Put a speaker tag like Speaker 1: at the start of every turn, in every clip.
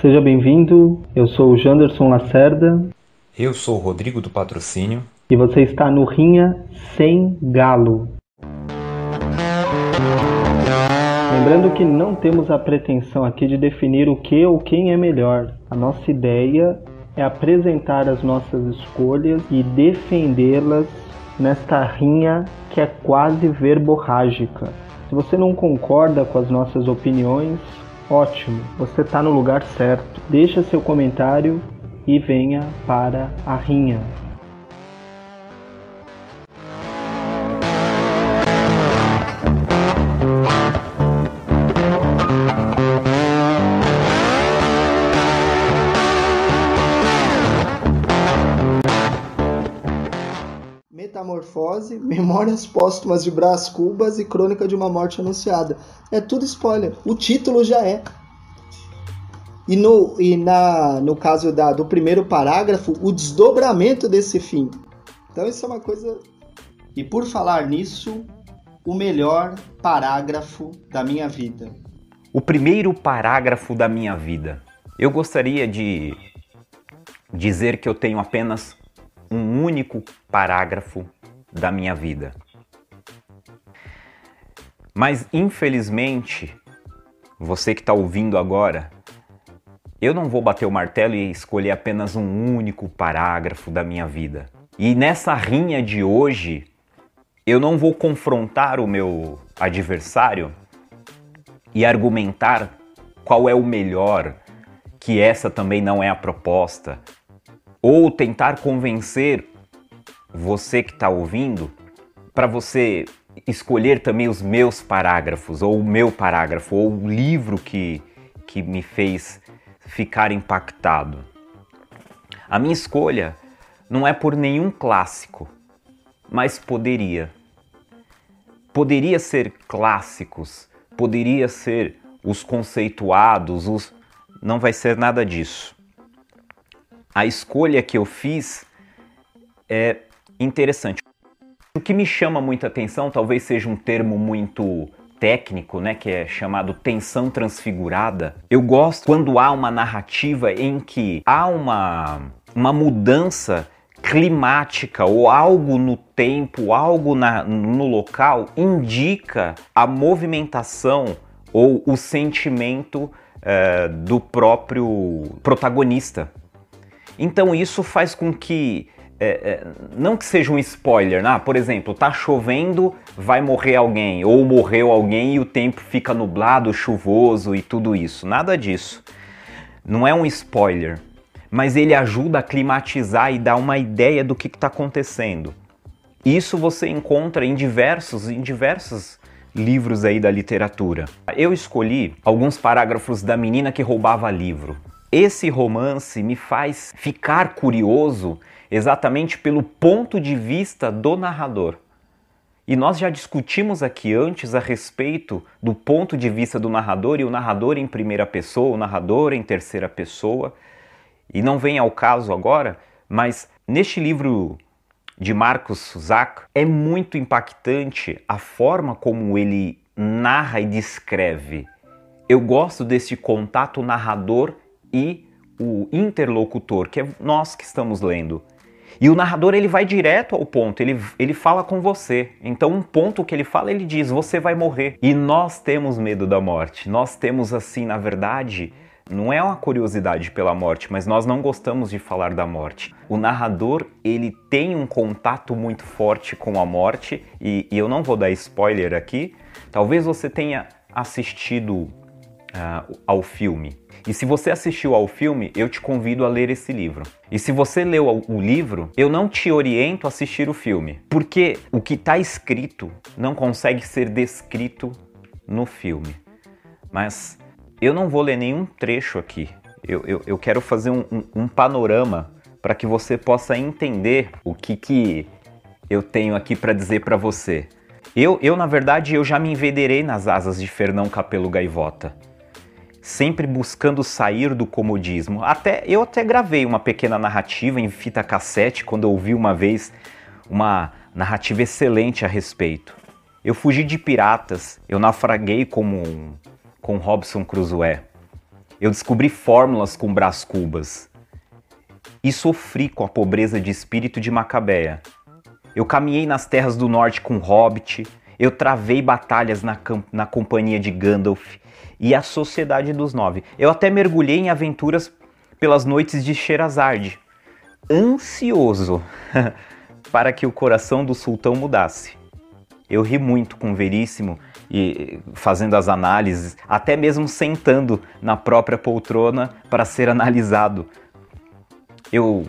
Speaker 1: Seja bem-vindo, eu sou o Janderson Lacerda.
Speaker 2: Eu sou o Rodrigo do Patrocínio.
Speaker 1: E você está no Rinha Sem Galo. Lembrando que não temos a pretensão aqui de definir o que ou quem é melhor. A nossa ideia é apresentar as nossas escolhas e defendê-las nesta rinha que é quase verborrágica. Se você não concorda com as nossas opiniões, ótimo, você está no lugar certo. Deixa seu comentário e venha para a rinha.
Speaker 3: Metamorfose, Memórias Póstumas de Brás Cubas e Crônica de uma Morte Anunciada. É tudo spoiler. O título já é. E no, e na, no caso da, do primeiro parágrafo, o desdobramento desse fim. Então isso é uma coisa. E por falar nisso, o melhor parágrafo da minha vida.
Speaker 2: O primeiro parágrafo da minha vida. Eu gostaria de dizer que eu tenho apenas um único parágrafo da minha vida. Mas infelizmente, você que está ouvindo agora, eu não vou bater o martelo e escolher apenas um único parágrafo da minha vida. E nessa rinha de hoje, eu não vou confrontar o meu adversário e argumentar qual é o melhor, que essa também não é a proposta, ou tentar convencer você que está ouvindo para você escolher também os meus parágrafos, ou o meu parágrafo, ou o livro que, que me fez ficar impactado. A minha escolha não é por nenhum clássico, mas poderia. Poderia ser clássicos, poderia ser os conceituados, os... não vai ser nada disso a escolha que eu fiz é interessante. O que me chama muita atenção talvez seja um termo muito técnico, né, que é chamado tensão transfigurada. Eu gosto quando há uma narrativa em que há uma, uma mudança climática ou algo no tempo, algo na, no local indica a movimentação ou o sentimento uh, do próprio protagonista. Então isso faz com que é, é, não que seja um spoiler, né? por exemplo, tá chovendo, vai morrer alguém, ou morreu alguém e o tempo fica nublado, chuvoso e tudo isso. Nada disso. Não é um spoiler, mas ele ajuda a climatizar e dar uma ideia do que está acontecendo. Isso você encontra em diversos, em diversos livros aí da literatura. Eu escolhi alguns parágrafos da menina que roubava livro. Esse romance me faz ficar curioso exatamente pelo ponto de vista do narrador. E nós já discutimos aqui antes a respeito do ponto de vista do narrador e o narrador em primeira pessoa, o narrador em terceira pessoa. E não vem ao caso agora, mas neste livro de Marcos Zack é muito impactante a forma como ele narra e descreve. Eu gosto desse contato narrador e o interlocutor, que é nós que estamos lendo. E o narrador ele vai direto ao ponto, ele, ele fala com você. Então, um ponto que ele fala, ele diz: Você vai morrer. E nós temos medo da morte. Nós temos, assim, na verdade, não é uma curiosidade pela morte, mas nós não gostamos de falar da morte. O narrador ele tem um contato muito forte com a morte, e, e eu não vou dar spoiler aqui. Talvez você tenha assistido uh, ao filme e se você assistiu ao filme, eu te convido a ler esse livro. E se você leu o livro, eu não te oriento a assistir o filme, porque o que está escrito não consegue ser descrito no filme. Mas eu não vou ler nenhum trecho aqui. Eu, eu, eu quero fazer um, um, um panorama para que você possa entender o que, que eu tenho aqui para dizer para você. Eu, eu, na verdade, eu já me envederei nas asas de Fernão Capelo Gaivota sempre buscando sair do comodismo. Até eu até gravei uma pequena narrativa em fita cassete quando eu ouvi uma vez uma narrativa excelente a respeito. Eu fugi de piratas, eu naufraguei como com Robson Crusoe. Eu descobri fórmulas com Brás Cubas. E sofri com a pobreza de espírito de Macabeia. Eu caminhei nas terras do norte com Hobbit, eu travei batalhas na, na companhia de Gandalf e a Sociedade dos Nove. Eu até mergulhei em aventuras pelas noites de Sherazade, ansioso para que o coração do sultão mudasse. Eu ri muito com Veríssimo e fazendo as análises, até mesmo sentando na própria poltrona para ser analisado. Eu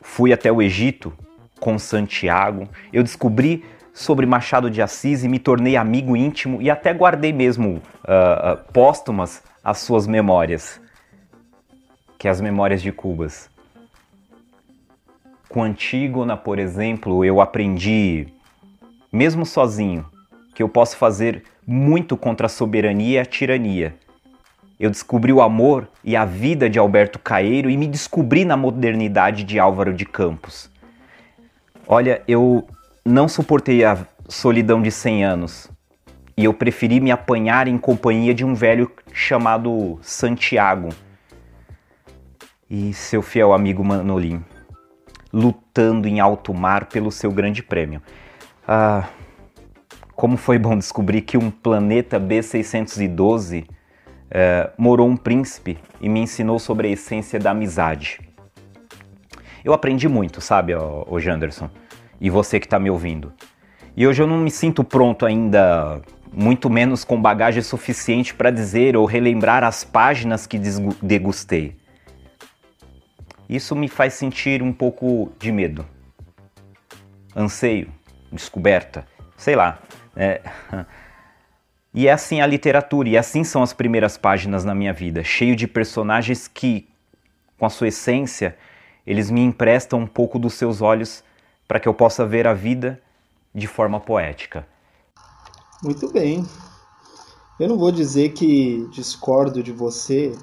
Speaker 2: fui até o Egito com Santiago, eu descobri sobre Machado de Assis e me tornei amigo íntimo e até guardei mesmo uh, uh, póstumas as suas memórias, que é as memórias de Cubas. Com Antígona, por exemplo, eu aprendi, mesmo sozinho, que eu posso fazer muito contra a soberania e a tirania. Eu descobri o amor e a vida de Alberto Caeiro e me descobri na modernidade de Álvaro de Campos. Olha, eu não suportei a solidão de 100 anos e eu preferi me apanhar em companhia de um velho chamado Santiago e seu fiel amigo Manolim, lutando em alto mar pelo seu grande prêmio. Ah, como foi bom descobrir que um planeta B612 eh, morou um príncipe e me ensinou sobre a essência da amizade. Eu aprendi muito, sabe, o Janderson? E você que está me ouvindo. E hoje eu não me sinto pronto ainda, muito menos com bagagem suficiente para dizer ou relembrar as páginas que degustei. Isso me faz sentir um pouco de medo, anseio, descoberta, sei lá. É... E é assim a literatura, e assim são as primeiras páginas na minha vida, cheio de personagens que, com a sua essência, eles me emprestam um pouco dos seus olhos para que eu possa ver a vida de forma poética.
Speaker 3: Muito bem. Eu não vou dizer que discordo de você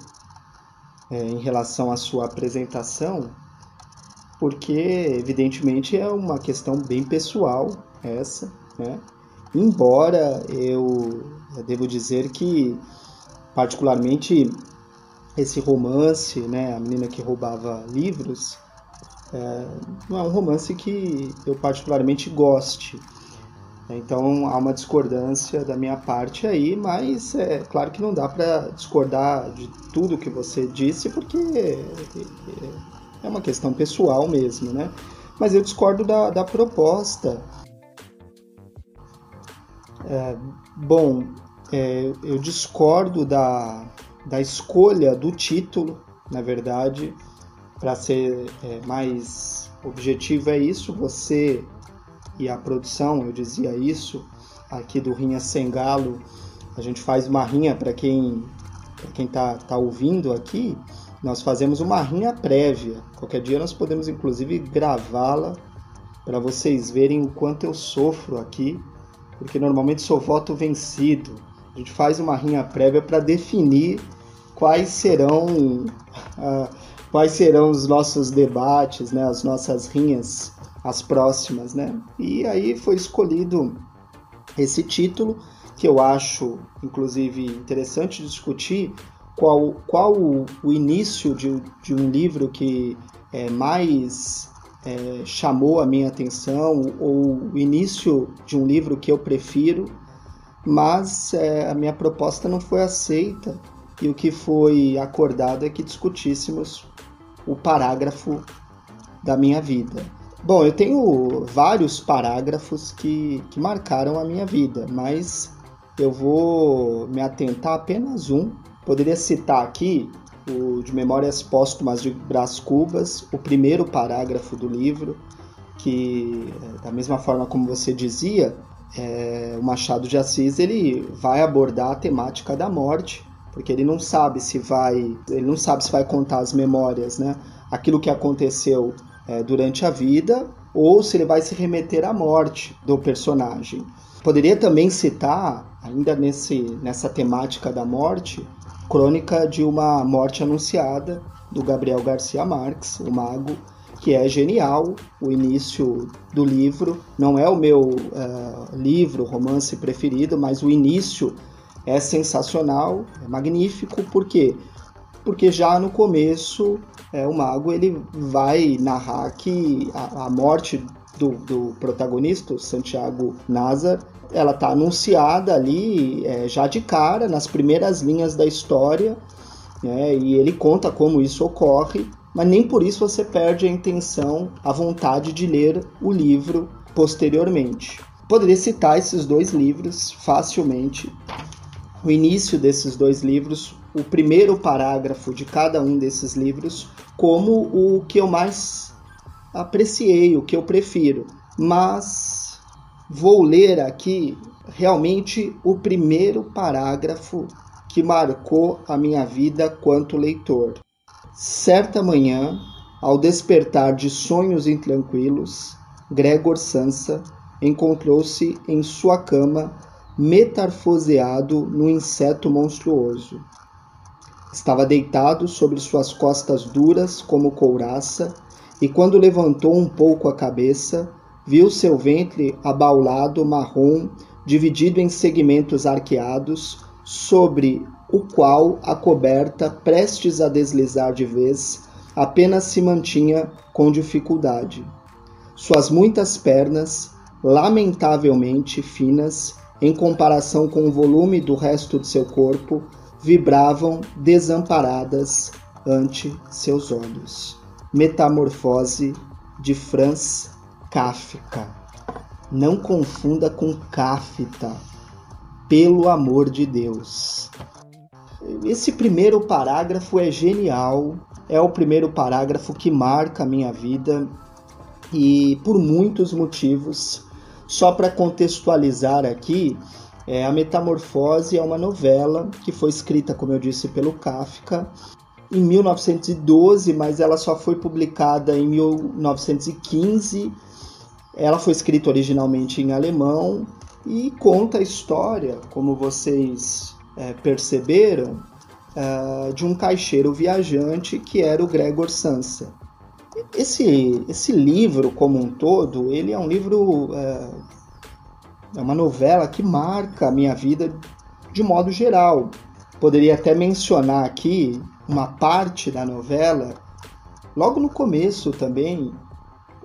Speaker 3: é, em relação à sua apresentação, porque evidentemente é uma questão bem pessoal essa, né? Embora eu, eu devo dizer que particularmente esse romance, né, a menina que roubava livros, é, não é um romance que eu particularmente goste. Então há uma discordância da minha parte aí, mas é claro que não dá para discordar de tudo que você disse, porque é uma questão pessoal mesmo, né? Mas eu discordo da, da proposta. É, bom, é, eu discordo da, da escolha do título, na verdade para ser é, mais objetivo é isso, você e a produção, eu dizia isso, aqui do Rinha Sem Galo, a gente faz uma rinha para quem para quem tá, tá ouvindo aqui, nós fazemos uma rinha prévia. Qualquer dia nós podemos inclusive gravá-la para vocês verem o quanto eu sofro aqui, porque normalmente sou voto vencido. A gente faz uma rinha prévia para definir quais serão uh, quais serão os nossos debates, né, as nossas rinhas, as próximas, né? E aí foi escolhido esse título que eu acho, inclusive, interessante discutir qual, qual o, o início de, de, um livro que é, mais é, chamou a minha atenção ou o início de um livro que eu prefiro, mas é, a minha proposta não foi aceita e o que foi acordado é que discutíssemos o parágrafo da minha vida. Bom, eu tenho vários parágrafos que, que marcaram a minha vida, mas eu vou me atentar a apenas um. Poderia citar aqui o de Memórias Póstumas de Brás Cubas, o primeiro parágrafo do livro, que, da mesma forma como você dizia, é, o Machado de Assis ele vai abordar a temática da morte porque ele não sabe se vai, ele não sabe se vai contar as memórias, né? Aquilo que aconteceu é, durante a vida ou se ele vai se remeter à morte do personagem. Poderia também citar, ainda nesse, nessa temática da morte, Crônica de uma Morte Anunciada, do Gabriel Garcia Marques, o Mago, que é genial. O início do livro não é o meu uh, livro, romance preferido, mas o início é sensacional, é magnífico, porque porque já no começo é, o mago ele vai narrar que a, a morte do, do, protagonista, Santiago Nazar, ela está anunciada ali é, já de cara, nas primeiras linhas da história, né, e ele conta como isso ocorre, mas nem por isso você perde a intenção, a vontade de ler o livro posteriormente. Poderia citar esses dois livros facilmente. O início desses dois livros, o primeiro parágrafo de cada um desses livros, como o que eu mais apreciei, o que eu prefiro. Mas vou ler aqui realmente o primeiro parágrafo que marcou a minha vida quanto leitor. Certa manhã, ao despertar de sonhos intranquilos, Gregor Sansa encontrou-se em sua cama, metamorfoseado num inseto monstruoso. Estava deitado sobre suas costas duras como couraça, e quando levantou um pouco a cabeça, viu seu ventre abaulado marrom, dividido em segmentos arqueados, sobre o qual a coberta, prestes a deslizar de vez, apenas se mantinha com dificuldade. Suas muitas pernas, lamentavelmente finas em comparação com o volume do resto de seu corpo, vibravam desamparadas ante seus olhos. Metamorfose de Franz Kafka. Não confunda com Kafta, pelo amor de Deus. Esse primeiro parágrafo é genial, é o primeiro parágrafo que marca a minha vida e por muitos motivos. Só para contextualizar aqui, é, a Metamorfose é uma novela que foi escrita, como eu disse, pelo Kafka em 1912, mas ela só foi publicada em 1915. Ela foi escrita originalmente em alemão e conta a história, como vocês é, perceberam, é, de um caixeiro viajante que era o Gregor Sansa. Esse, esse livro, como um todo, ele é um livro, é, é uma novela que marca a minha vida de modo geral. Poderia até mencionar aqui uma parte da novela, logo no começo também,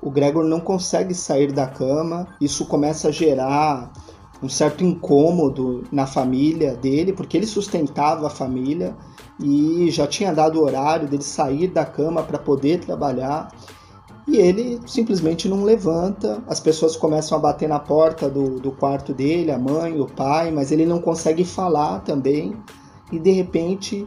Speaker 3: o Gregor não consegue sair da cama, isso começa a gerar um certo incômodo na família dele, porque ele sustentava a família e já tinha dado o horário dele sair da cama para poder trabalhar. E ele simplesmente não levanta, as pessoas começam a bater na porta do, do quarto dele, a mãe, o pai, mas ele não consegue falar também. E de repente,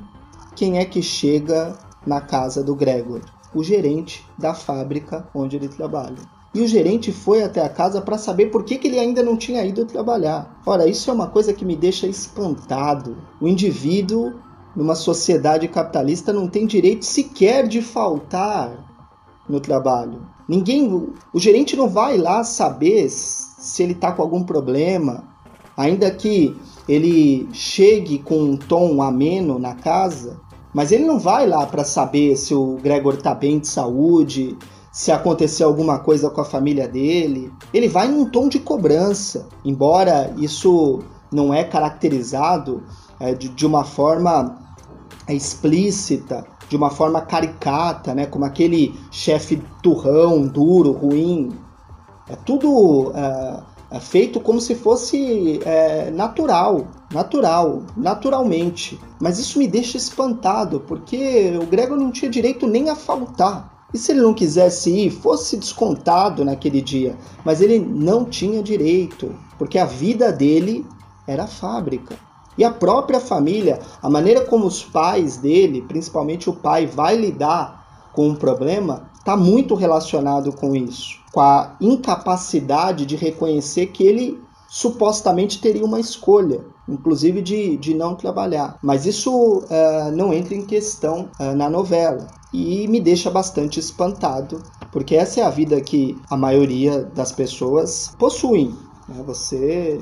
Speaker 3: quem é que chega na casa do Gregor? O gerente da fábrica onde ele trabalha. E o gerente foi até a casa para saber por que, que ele ainda não tinha ido trabalhar. Ora, isso é uma coisa que me deixa espantado. O indivíduo, numa sociedade capitalista, não tem direito sequer de faltar no trabalho. Ninguém, o gerente não vai lá saber se ele está com algum problema, ainda que ele chegue com um tom ameno na casa, mas ele não vai lá para saber se o Gregor está bem de saúde, se acontecer alguma coisa com a família dele. Ele vai num tom de cobrança, embora isso não é caracterizado é, de, de, uma forma é, explícita, de uma forma caricata, né, como aquele chefe turrão, duro, ruim. É tudo é, é feito como se fosse é, natural, natural, naturalmente. Mas isso me deixa espantado, porque o Gregor não tinha direito nem a faltar. E se ele não quisesse ir, fosse descontado naquele dia, mas ele não tinha direito, porque a vida dele era a fábrica. E a própria família, a maneira como os pais dele, principalmente o pai, vai lidar com o problema, está muito relacionado com isso, com a incapacidade de reconhecer que ele supostamente teria uma escolha, inclusive de, de não trabalhar. Mas isso uh, não entra em questão uh, na novela e me deixa bastante espantado, porque essa é a vida que a maioria das pessoas possuem. Né? Você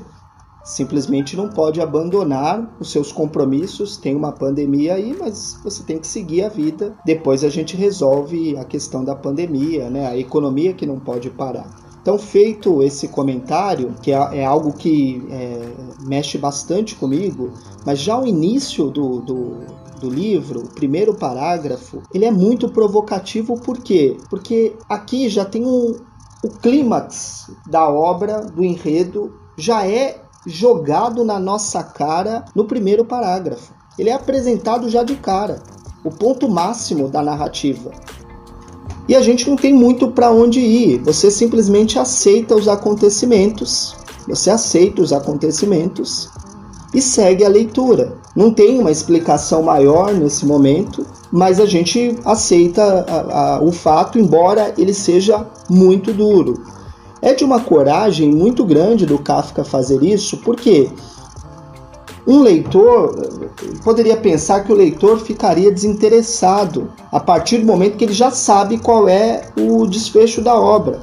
Speaker 3: simplesmente não pode abandonar os seus compromissos. Tem uma pandemia aí, mas você tem que seguir a vida. Depois a gente resolve a questão da pandemia, né? A economia que não pode parar. Então, feito esse comentário, que é, é algo que é, mexe bastante comigo, mas já o início do, do do livro, o primeiro parágrafo, ele é muito provocativo por quê? Porque aqui já tem um, o clímax da obra, do enredo, já é jogado na nossa cara no primeiro parágrafo. Ele é apresentado já de cara, o ponto máximo da narrativa. E a gente não tem muito para onde ir. Você simplesmente aceita os acontecimentos, você aceita os acontecimentos e segue a leitura. Não tem uma explicação maior nesse momento, mas a gente aceita a, a, o fato, embora ele seja muito duro. É de uma coragem muito grande do Kafka fazer isso, porque um leitor poderia pensar que o leitor ficaria desinteressado a partir do momento que ele já sabe qual é o desfecho da obra.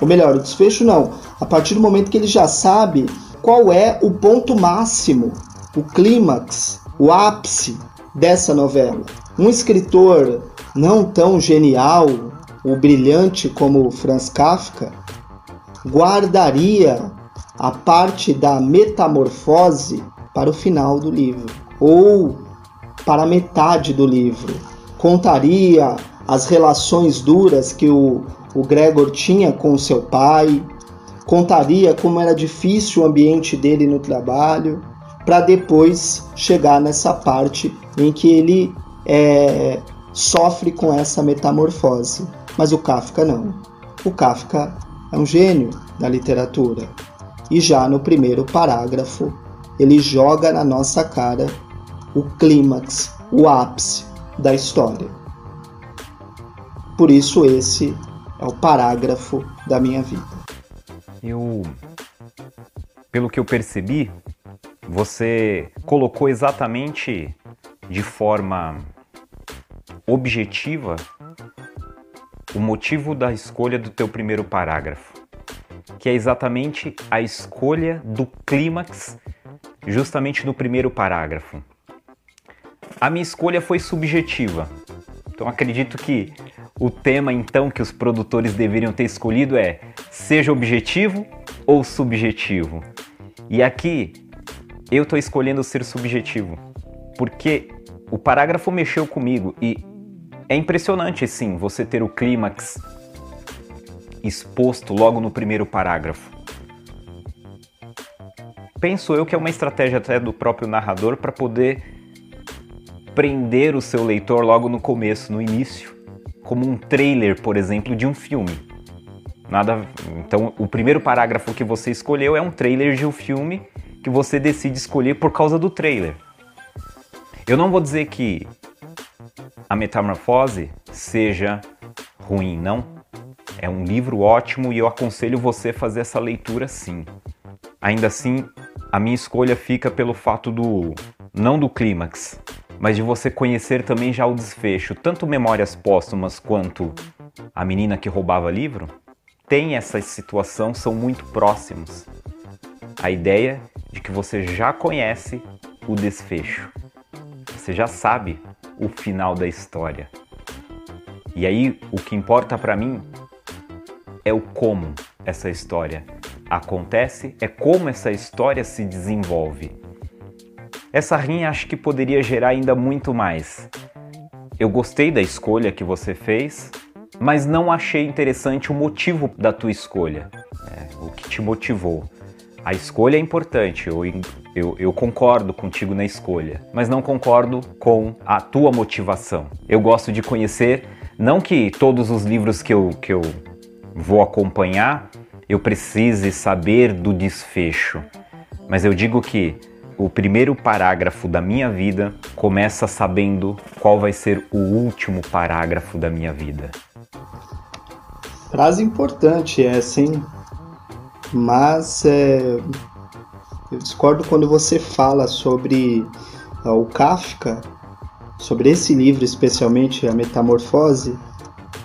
Speaker 3: Ou melhor, o desfecho não, a partir do momento que ele já sabe qual é o ponto máximo, o clímax, o ápice dessa novela. Um escritor não tão genial ou brilhante como Franz Kafka guardaria a parte da metamorfose para o final do livro ou para a metade do livro. Contaria as relações duras que o, o Gregor tinha com seu pai, contaria como era difícil o ambiente dele no trabalho, para depois chegar nessa parte em que ele é, sofre com essa metamorfose. Mas o Kafka não. O Kafka é um gênio da literatura. E já no primeiro parágrafo, ele joga na nossa cara o clímax, o ápice da história. Por isso, esse é o parágrafo da minha vida.
Speaker 2: Eu, pelo que eu percebi, você colocou exatamente de forma objetiva o motivo da escolha do teu primeiro parágrafo, que é exatamente a escolha do clímax justamente no primeiro parágrafo. A minha escolha foi subjetiva. Então acredito que o tema então que os produtores deveriam ter escolhido é seja objetivo ou subjetivo. E aqui eu estou escolhendo ser subjetivo, porque o parágrafo mexeu comigo e é impressionante sim você ter o clímax exposto logo no primeiro parágrafo. Penso eu que é uma estratégia até do próprio narrador para poder prender o seu leitor logo no começo, no início como um trailer, por exemplo, de um filme. Nada, então o primeiro parágrafo que você escolheu é um trailer de um filme que você decide escolher por causa do trailer. Eu não vou dizer que a Metamorfose seja ruim, não. É um livro ótimo e eu aconselho você fazer essa leitura sim. Ainda assim, a minha escolha fica pelo fato do não do clímax, mas de você conhecer também já o desfecho, tanto Memórias Póstumas quanto A Menina que Roubava Livro, tem essa situação, são muito próximos. A ideia de que você já conhece o desfecho, você já sabe o final da história. E aí o que importa para mim é o como essa história acontece, é como essa história se desenvolve. Essa rinha acho que poderia gerar ainda muito mais. Eu gostei da escolha que você fez, mas não achei interessante o motivo da tua escolha, é, o que te motivou. A escolha é importante, eu, eu, eu, concordo contigo na escolha, mas não concordo com a tua motivação. Eu gosto de conhecer, não que todos os livros que eu, que eu vou acompanhar eu precise saber do desfecho, mas eu digo que o primeiro parágrafo da minha vida começa sabendo qual vai ser o último parágrafo da minha vida.
Speaker 3: Frase importante essa, hein? Mas é, eu discordo quando você fala sobre uh, o Kafka, sobre esse livro especialmente, A Metamorfose,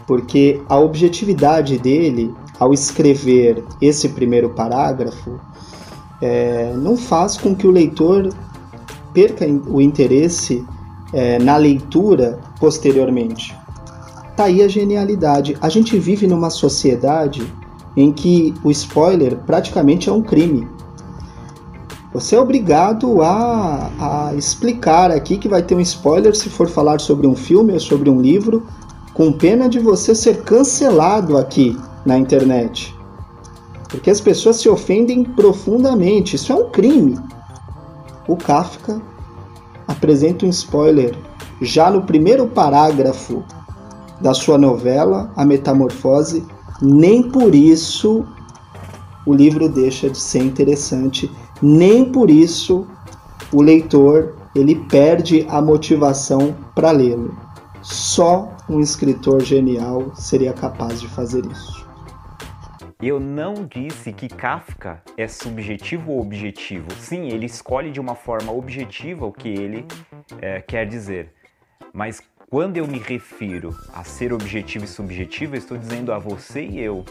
Speaker 3: porque a objetividade dele ao escrever esse primeiro parágrafo é, não faz com que o leitor perca o interesse é, na leitura posteriormente. Tá aí a genialidade. A gente vive numa sociedade em que o spoiler praticamente é um crime. você é obrigado a, a explicar aqui que vai ter um spoiler se for falar sobre um filme ou sobre um livro, com pena de você ser cancelado aqui na internet. Porque as pessoas se ofendem profundamente. Isso é um crime. O Kafka apresenta um spoiler já no primeiro parágrafo da sua novela, A Metamorfose. Nem por isso o livro deixa de ser interessante, nem por isso o leitor ele perde a motivação para lê-lo. Só um escritor genial seria capaz de fazer isso.
Speaker 2: Eu não disse que Kafka é subjetivo ou objetivo. Sim, ele escolhe de uma forma objetiva o que ele é, quer dizer. Mas quando eu me refiro a ser objetivo e subjetivo, eu estou dizendo a você e eu.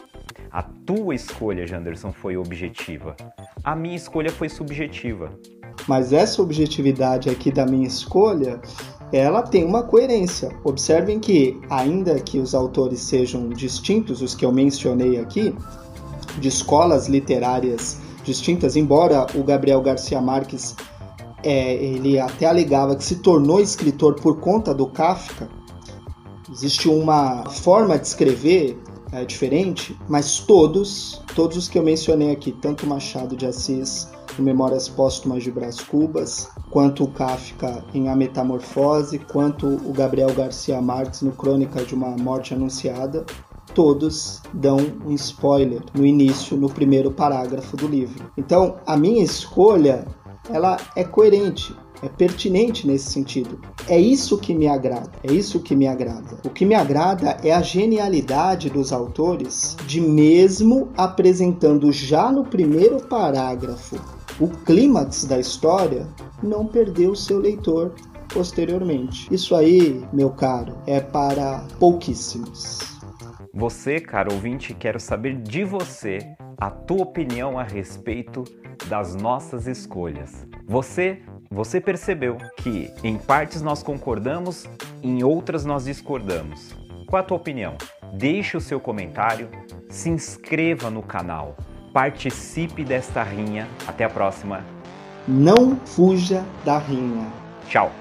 Speaker 2: A tua escolha, Janderson, foi objetiva. A minha escolha foi subjetiva.
Speaker 3: Mas essa objetividade aqui da minha escolha, ela tem uma coerência. Observem que, ainda que os autores sejam distintos, os que eu mencionei aqui, de escolas literárias distintas, embora o Gabriel Garcia Marques é, ele até alegava que se tornou escritor por conta do Kafka. Existe uma forma de escrever é, diferente, mas todos, todos os que eu mencionei aqui, tanto Machado de Assis em Memórias Póstumas de Brás Cubas, quanto o Kafka em A Metamorfose, quanto o Gabriel Garcia Marques no Crônica de uma Morte Anunciada, todos dão um spoiler no início, no primeiro parágrafo do livro. Então, a minha escolha, ela é coerente, é pertinente nesse sentido. É isso que me agrada, é isso que me agrada. O que me agrada é a genialidade dos autores de mesmo apresentando já no primeiro parágrafo o clímax da história, não perder o seu leitor posteriormente. Isso aí, meu caro, é para pouquíssimos.
Speaker 2: Você, caro ouvinte, quero saber de você a tua opinião a respeito das nossas escolhas. Você, você percebeu que em partes nós concordamos, em outras nós discordamos. Qual a tua opinião? Deixe o seu comentário, se inscreva no canal, participe desta rinha. Até a próxima.
Speaker 3: Não fuja da rinha.
Speaker 2: Tchau.